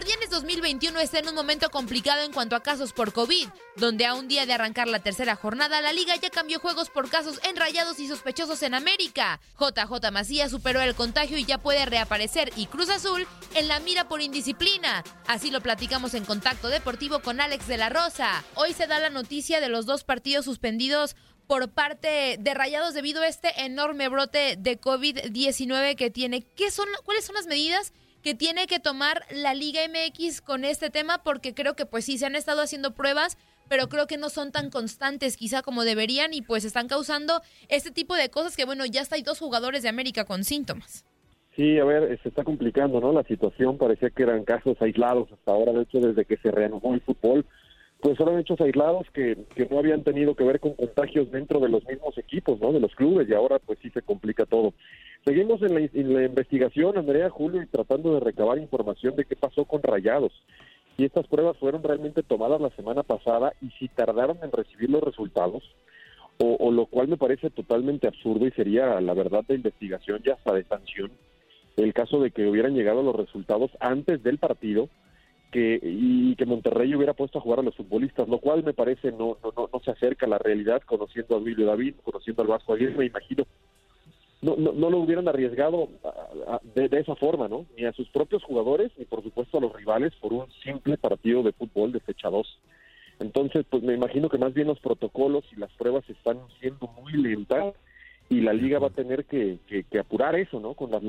Guardianes 2021 está en un momento complicado en cuanto a casos por COVID, donde a un día de arrancar la tercera jornada, la liga ya cambió juegos por casos enrayados y sospechosos en América. JJ Macías superó el contagio y ya puede reaparecer y Cruz Azul en la mira por indisciplina. Así lo platicamos en Contacto Deportivo con Alex de la Rosa. Hoy se da la noticia de los dos partidos suspendidos por parte de Rayados debido a este enorme brote de COVID-19 que tiene. ¿Qué son, ¿Cuáles son las medidas que tiene que tomar la Liga MX con este tema? Porque creo que pues sí, se han estado haciendo pruebas, pero creo que no son tan constantes quizá como deberían y pues están causando este tipo de cosas que bueno, ya hasta hay dos jugadores de América con síntomas. Sí, a ver, se está complicando, ¿no? La situación parecía que eran casos aislados hasta ahora, de hecho, desde que se reanudó el fútbol, pues eran hechos aislados que, que no habían tenido que ver con contagios dentro de los mismos equipos, ¿no? De los clubes y ahora pues sí se complica todo. Seguimos en la, en la investigación, Andrea, Julio, y tratando de recabar información de qué pasó con Rayados. Y estas pruebas fueron realmente tomadas la semana pasada y si tardaron en recibir los resultados, o, o lo cual me parece totalmente absurdo y sería la verdad de investigación y hasta de sanción, el caso de que hubieran llegado los resultados antes del partido que y que Monterrey hubiera puesto a jugar a los futbolistas, lo cual me parece no no no, no se acerca a la realidad, conociendo a Duilio David, conociendo al Vasco Aguirre, me imagino no, no, no lo hubieran arriesgado a- a- de, de esa forma, ¿no? Ni a sus propios jugadores, ni por supuesto a los rivales por un simple partido de fútbol de fecha 2. Entonces, pues me imagino que más bien los protocolos y las pruebas están siendo muy lentas y la liga va a tener que, que- que apurar eso, ¿no? Con las,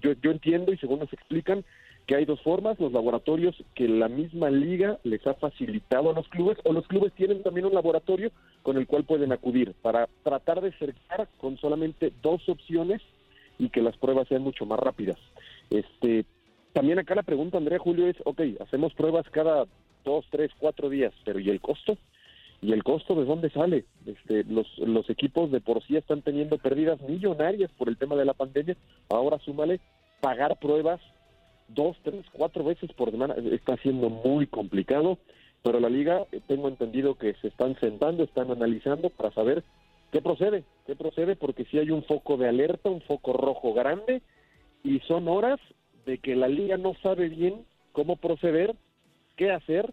yo, yo entiendo y según nos explican que hay dos formas, los laboratorios que la misma liga les ha facilitado a los clubes o los clubes tienen también un laboratorio con el cual pueden acudir para tratar de cercar con solamente dos opciones y que las pruebas sean mucho más rápidas. Este, también acá la pregunta, Andrea Julio, es, ok, hacemos pruebas cada dos, tres, cuatro días, pero ¿y el costo? ¿Y el costo de dónde sale? Este, los, los equipos de por sí están teniendo pérdidas millonarias por el tema de la pandemia. Ahora súmale pagar pruebas dos, tres, cuatro veces por semana. Está siendo muy complicado, pero la liga, eh, tengo entendido que se están sentando, están analizando para saber qué procede, qué procede, porque si hay un foco de alerta, un foco rojo grande, y son horas de que la liga no sabe bien cómo proceder, qué hacer.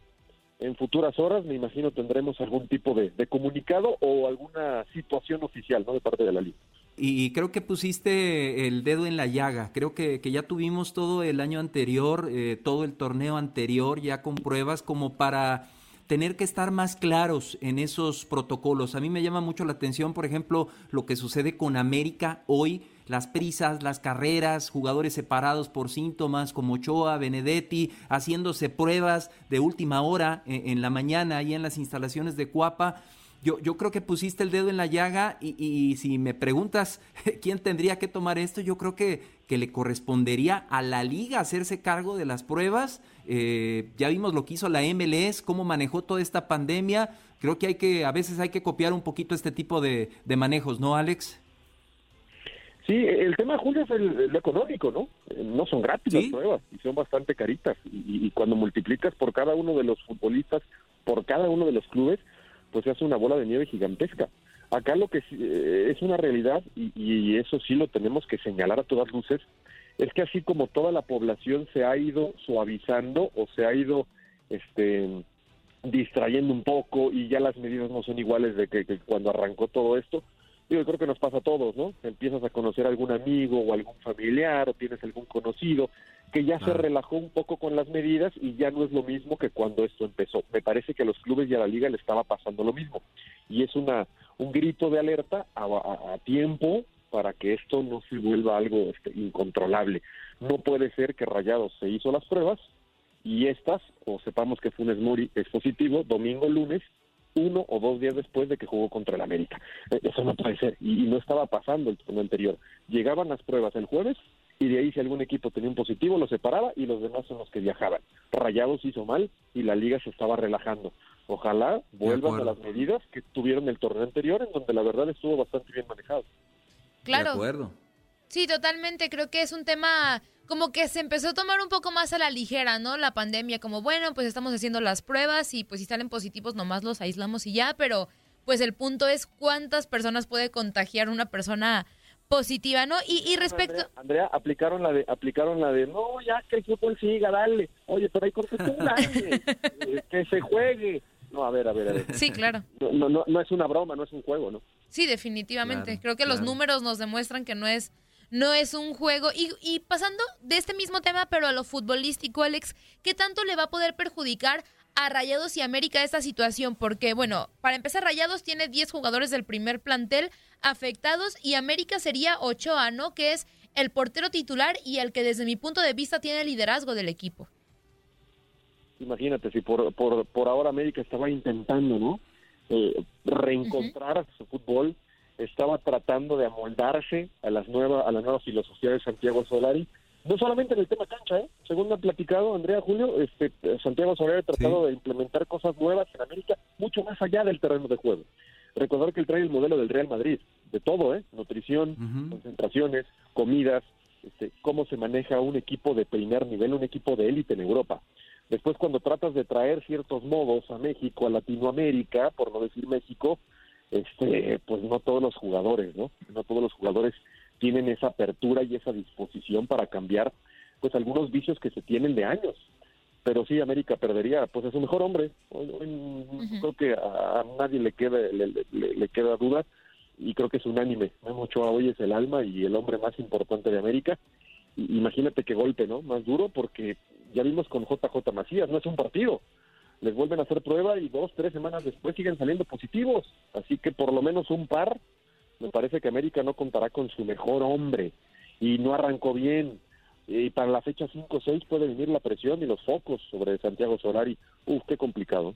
En futuras horas, me imagino, tendremos algún tipo de, comunicado o alguna situación oficial, ¿no? De parte de la liga. Y creo que pusiste el dedo en la llaga. Creo que, que ya tuvimos todo el año anterior, eh, todo el torneo anterior ya con pruebas como para tener que estar más claros en esos protocolos. A mí me llama mucho la atención, por ejemplo, lo que sucede con América hoy, las prisas, las carreras, jugadores separados por síntomas como Ochoa, Benedetti, haciéndose pruebas de última hora en, en la mañana ahí en las instalaciones de Cuapa. Yo, yo creo que pusiste el dedo en la llaga y, y, si me preguntas quién tendría que tomar esto, yo creo que, que le correspondería a la liga hacerse cargo de las pruebas. Eh, ya vimos lo que hizo la MLS, cómo manejó toda esta pandemia. Creo que hay que, a veces hay que copiar un poquito este tipo de manejos, ¿no, Alex? Sí, el tema, Julio, es el, el económico, ¿no? No son gratis ¿Sí? las pruebas y son bastante caritas. Y, y cuando multiplicas por cada uno de los futbolistas, por cada uno de los clubes, pues se hace una bola de nieve gigantesca. Acá lo que eh, es una realidad, y, y, eso sí lo tenemos que señalar a todas luces, es que así como toda la población se ha ido suavizando o se ha ido este, distrayendo un poco y ya las medidas no son iguales de que, que cuando arrancó todo esto, yo creo que nos pasa a todos, ¿no? Empiezas a conocer a algún amigo o algún familiar o tienes algún conocido que ya se relajó un poco con las medidas y ya no es lo mismo que cuando esto empezó. Me parece que a los clubes y a la liga le estaba pasando lo mismo y es una un grito de alerta a, a, a tiempo para que esto no se vuelva algo este, incontrolable. No puede ser que Rayados se hizo las pruebas y estas, o sepamos que Funes Mori es positivo, domingo, lunes, uno o dos días después de que jugó contra el América. E, eso no puede ser. Y, no estaba pasando el turno anterior. Llegaban las pruebas el jueves y de ahí si algún equipo tenía un positivo lo separaba y los demás son los que viajaban. Rayados hizo mal y la liga se estaba relajando. Ojalá vuelvan a las medidas que tuvieron el torneo anterior en donde la verdad estuvo bastante bien manejado. Claro. De acuerdo. Sí, totalmente. Creo que es un tema como que se empezó a tomar un poco más a la ligera, ¿no? La pandemia, como bueno, pues estamos haciendo las pruebas y pues si salen positivos nomás los aislamos y ya, pero pues el punto es cuántas personas puede contagiar una persona positiva, ¿no? Y, y respecto... Andrea, Andrea, aplicaron la de, aplicaron la de, no, ya que el fútbol siga, dale. Oye, pero hay cosas que se juegue. No, a ver, a ver, a ver. Sí, claro. No, no, no es una broma, no es un juego, ¿no? Sí, definitivamente. Claro, Creo que claro. los números nos demuestran que no es no es un juego. Y, y, pasando de este mismo tema, pero a lo futbolístico, Alex, ¿qué tanto le va a poder perjudicar a Rayados y América esta situación? Porque, bueno, para empezar, Rayados tiene 10 jugadores del primer plantel afectados y América sería Ochoa, ¿no? Que es el portero titular y el que desde mi punto de vista tiene el liderazgo del equipo. Imagínate, si por, por, por ahora América estaba intentando, ¿no? Eh, reencontrar uh -huh. su fútbol, estaba tratando de amoldarse a las nuevas a la nueva filosofía de Santiago Solari no solamente en el tema cancha ¿eh? según me ha platicado Andrea Julio este Santiago Solari ha tratado sí. de implementar cosas nuevas en América mucho más allá del terreno de juego recordar que él trae el modelo del Real Madrid de todo eh nutrición uh -huh. concentraciones comidas este, cómo se maneja un equipo de primer nivel un equipo de élite en Europa después cuando tratas de traer ciertos modos a México a Latinoamérica por no decir México este, pues no todos los jugadores, ¿no? No todos los jugadores tienen esa apertura y esa disposición para cambiar, pues algunos vicios que se tienen de años. Pero sí, América perdería, pues es su mejor hombre. Hoy, hoy uh -huh. Creo que a, a nadie le queda, le, le, le, queda duda y creo que es unánime. Memo Ochoa hoy es el alma y el hombre más importante de América. Y, imagínate qué golpe, ¿no? Más duro porque ya vimos con JJ Macías, no es un partido les vuelven a hacer prueba y dos, tres semanas después siguen saliendo positivos. Así que por lo menos un par, me parece que América no contará con su mejor hombre y no arrancó bien. Y para la fecha 5-6 puede venir la presión y los focos sobre Santiago Solari. Uf, qué complicado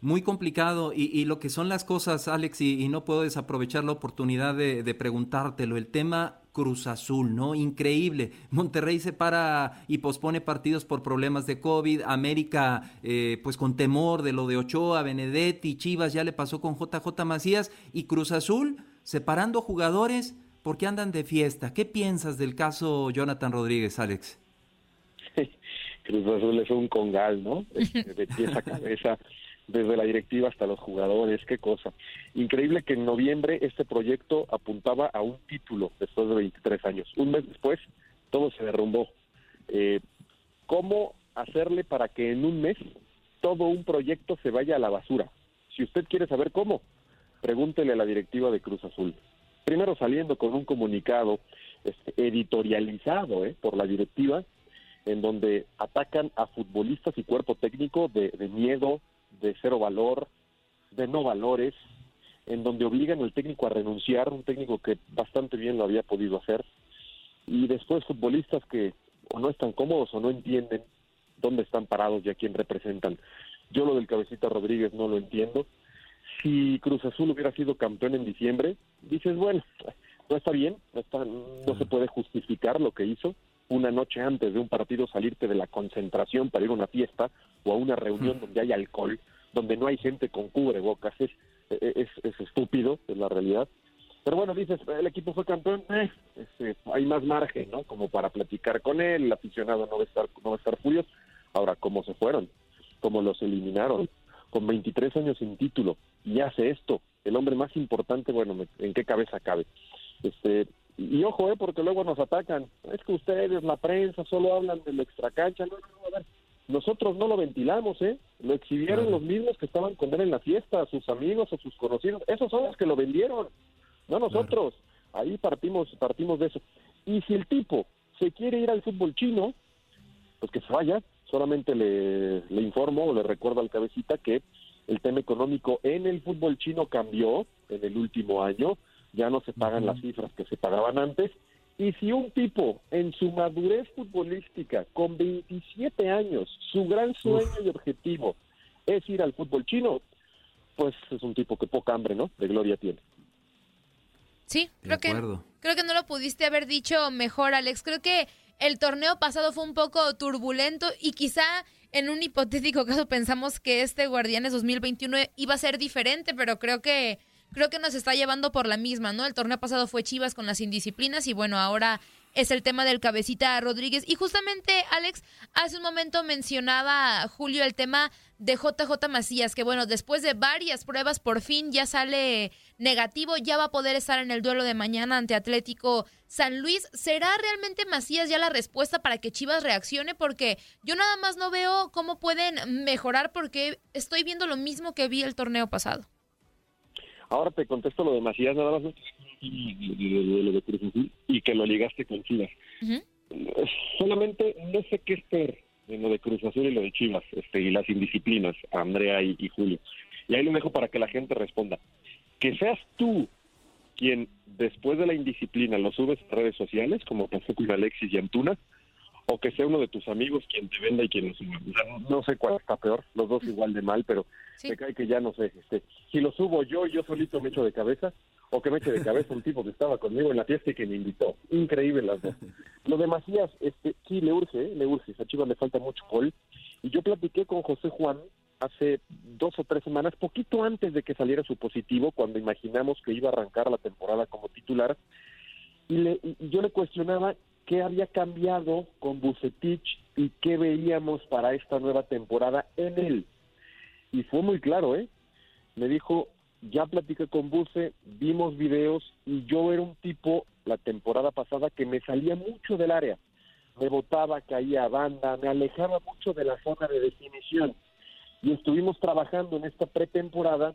muy complicado y, y, lo que son las cosas, Alex, y, y no puedo desaprovechar la oportunidad de, de, preguntártelo, el tema Cruz Azul, ¿no? Increíble. Monterrey se para y pospone partidos por problemas de COVID, América eh, pues con temor de lo de Ochoa, Benedetti, Chivas ya le pasó con JJ Macías y Cruz Azul separando jugadores porque andan de fiesta. ¿Qué piensas del caso Jonathan Rodríguez, Alex? Cruz Azul es un congal, ¿no? De pies a cabeza, desde la directiva hasta los jugadores, qué cosa. Increíble que en noviembre este proyecto apuntaba a un título después de 23 años. Un mes después, todo se derrumbó. Eh, ¿Cómo hacerle para que en un mes todo un proyecto se vaya a la basura? Si usted quiere saber cómo, pregúntele a la directiva de Cruz Azul. Primero saliendo con un comunicado este, editorializado ¿eh? por la directiva, en donde atacan a futbolistas y cuerpo técnico de, de miedo, de cero valor, de no valores, en donde obligan al técnico a renunciar, un técnico que bastante bien lo había podido hacer, y después futbolistas que o no están cómodos o no entienden dónde están parados y a quién representan. Yo lo del Cabecita Rodríguez no lo entiendo. Si Cruz Azul hubiera sido campeón en diciembre, dices, bueno, no está bien, no, está, no se puede justificar lo que hizo. Una noche antes de un partido salirte de la concentración para ir a una fiesta o a una reunión donde hay alcohol, donde no hay gente con cubrebocas, es, es, es estúpido, es la realidad. Pero bueno, dices, el equipo fue campeón, eh, este, hay más margen, ¿no? Como para platicar con él, el aficionado no va a estar, no va a estar furioso. Ahora, ¿cómo se fueron? ¿Cómo los eliminaron? Con 23 años sin título, y hace esto, el hombre más importante, bueno, ¿en qué cabeza cabe? Este, y ojo, eh, porque luego nos atacan. Es que ustedes, la prensa, solo hablan de la extracancha. No, no, no, a ver. Nosotros no lo ventilamos, ¿eh? Lo exhibieron los mismos que estaban con él en la fiesta, sus amigos o sus conocidos. Esos son los que lo vendieron no nosotros. Ahí partimos, partimos de eso. Y si el tipo se quiere ir al fútbol chino, pues que se vaya. Solamente le, le informo o le recuerdo al cabecita que el tema económico en el fútbol chino cambió en el último año. Ya no se pagan las cifras que se pagaban antes. Y si un tipo en su madurez futbolística, con 27 años, su gran sueño y objetivo es ir al fútbol chino, pues es un tipo que poca hambre, ¿no? De gloria tiene. Sí, creo que, creo que no lo pudiste haber dicho mejor, Alex. Creo que el torneo pasado fue un poco turbulento y quizá en un hipotético caso pensamos que este Guardianes 2021 iba a ser diferente, pero creo que creo que nos está llevando por la misma, ¿no? El torneo pasado fue Chivas con las indisciplinas y bueno, ahora es el tema del cabecita Rodríguez. Y justamente, Alex, hace un momento mencionaba Julio el tema de JJ Macías, que bueno, después de varias pruebas, por fin ya sale negativo, ya va a poder estar en el duelo de mañana ante Atlético San Luis. ¿Será realmente Macías ya la respuesta para que Chivas reaccione? Porque yo nada más no veo cómo pueden mejorar porque estoy viendo lo mismo que vi el torneo pasado. Ahora te contesto lo de Macías, nada más y que lo ligaste con Chivas. Solamente no sé qué es en lo de Cruz Azul y lo de Chivas este, y las indisciplinas, Andrea y, y Julio. Y ahí lo dejo para que la gente responda. Que seas tú quien después de la indisciplina lo subes a redes sociales, como pasó con Alexis y Antuna, o que sea uno de tus amigos quien te venda y quien lo suba. no sé cuál está peor, los dos igual de mal, pero me cae que ya no sé. Este, si lo subo yo, yo solito me echo de cabeza, o que me eche de cabeza un tipo que estaba conmigo en la fiesta y que me invitó. Increíble las dos. Lo de Macías, este, sí, le urge, ¿eh? le urge. A Chivas le falta mucho gol. Y yo platiqué con José Juan hace dos o tres semanas, poquito antes de que saliera su positivo, cuando imaginamos que iba a arrancar la temporada como titular, y, le, y yo le cuestionaba qué había cambiado con Bucetich y qué veíamos para esta nueva temporada en él. Y fue muy claro, ¿eh? Me dijo, ya platiqué con Buce, vimos videos y yo era un tipo la temporada pasada que me salía mucho del área. Me botaba, caía a banda, me alejaba mucho de la zona de definición. Y estuvimos trabajando en esta pretemporada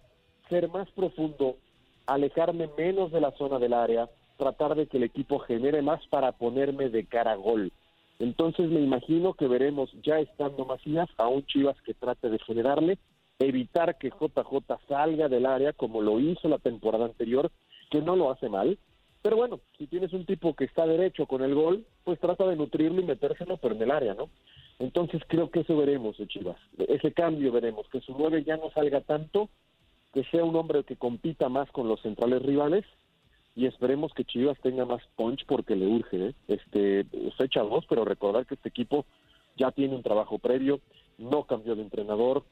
ser más profundo, alejarme menos de la zona del área, tratar de que el equipo genere más para ponerme de cara a gol. Entonces me imagino que veremos ya estando Macías a un Chivas que trate de generarle, evitar que JJ salga del área como lo hizo la temporada anterior, que no lo hace mal. Pero bueno, si tienes un tipo que está derecho con el gol, pues trata de nutrirlo y metérselo, pero en el área, ¿no? Entonces creo que eso veremos de Chivas, ese cambio veremos, que su nueve ya no salga tanto, que sea un hombre que compita más con los centrales rivales y esperemos que Chivas tenga más punch porque le urge. ¿eh? Este, fecha dos, pero recordar que este equipo ya tiene un trabajo previo, no cambió de entrenador,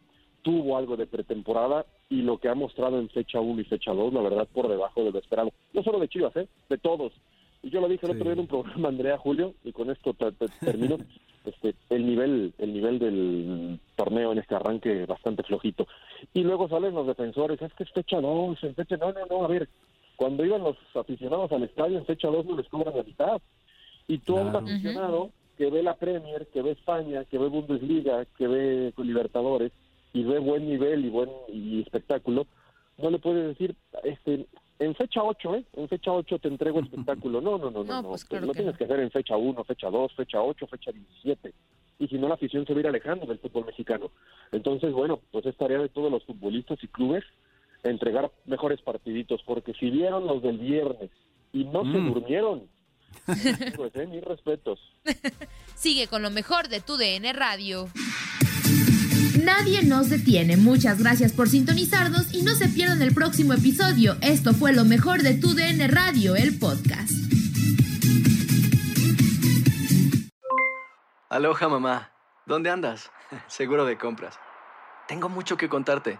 tuvo algo de pretemporada y lo que ha mostrado en fecha 1 y fecha 2, la verdad, por debajo de lo esperado. No solo de Chivas, ¿eh? de todos. Y yo lo dije el otro día en un programa, Andrea Julio, y con esto termino, este, el nivel, el nivel del torneo en este arranque bastante flojito. Y luego salen los defensores, es que es fecha 2, en fecha, no, no, no, a ver, cuando iban los aficionados al estadio en fecha 2 no les cobran la mitad. Y todo un aficionado que ve la Premier, que ve España, que ve Bundesliga, que ve Libertadores y ve buen nivel y buen y espectáculo, no le puede decir, este, en fecha 8, ¿eh? En fecha 8 te entrego el espectáculo. No, no, no, no. no, pues lo tienes que hacer en fecha 1, fecha 2, fecha 8, fecha 17. Y si no, la afición se va a ir alejando del fútbol mexicano. Entonces, bueno, pues es tarea de todos los futbolistas y clubes entregar mejores partiditos, porque si vieron los del viernes y no se Mm. durmieron, pues eh, mis respetos. Sigue con lo mejor de tu DN Radio. Nadie nos detiene. Muchas gracias por sintonizarnos y no se pierdan el próximo episodio. Esto fue lo mejor de tu DN Radio, el podcast. Aloha mamá, ¿dónde andas? Seguro de compras. Tengo mucho que contarte.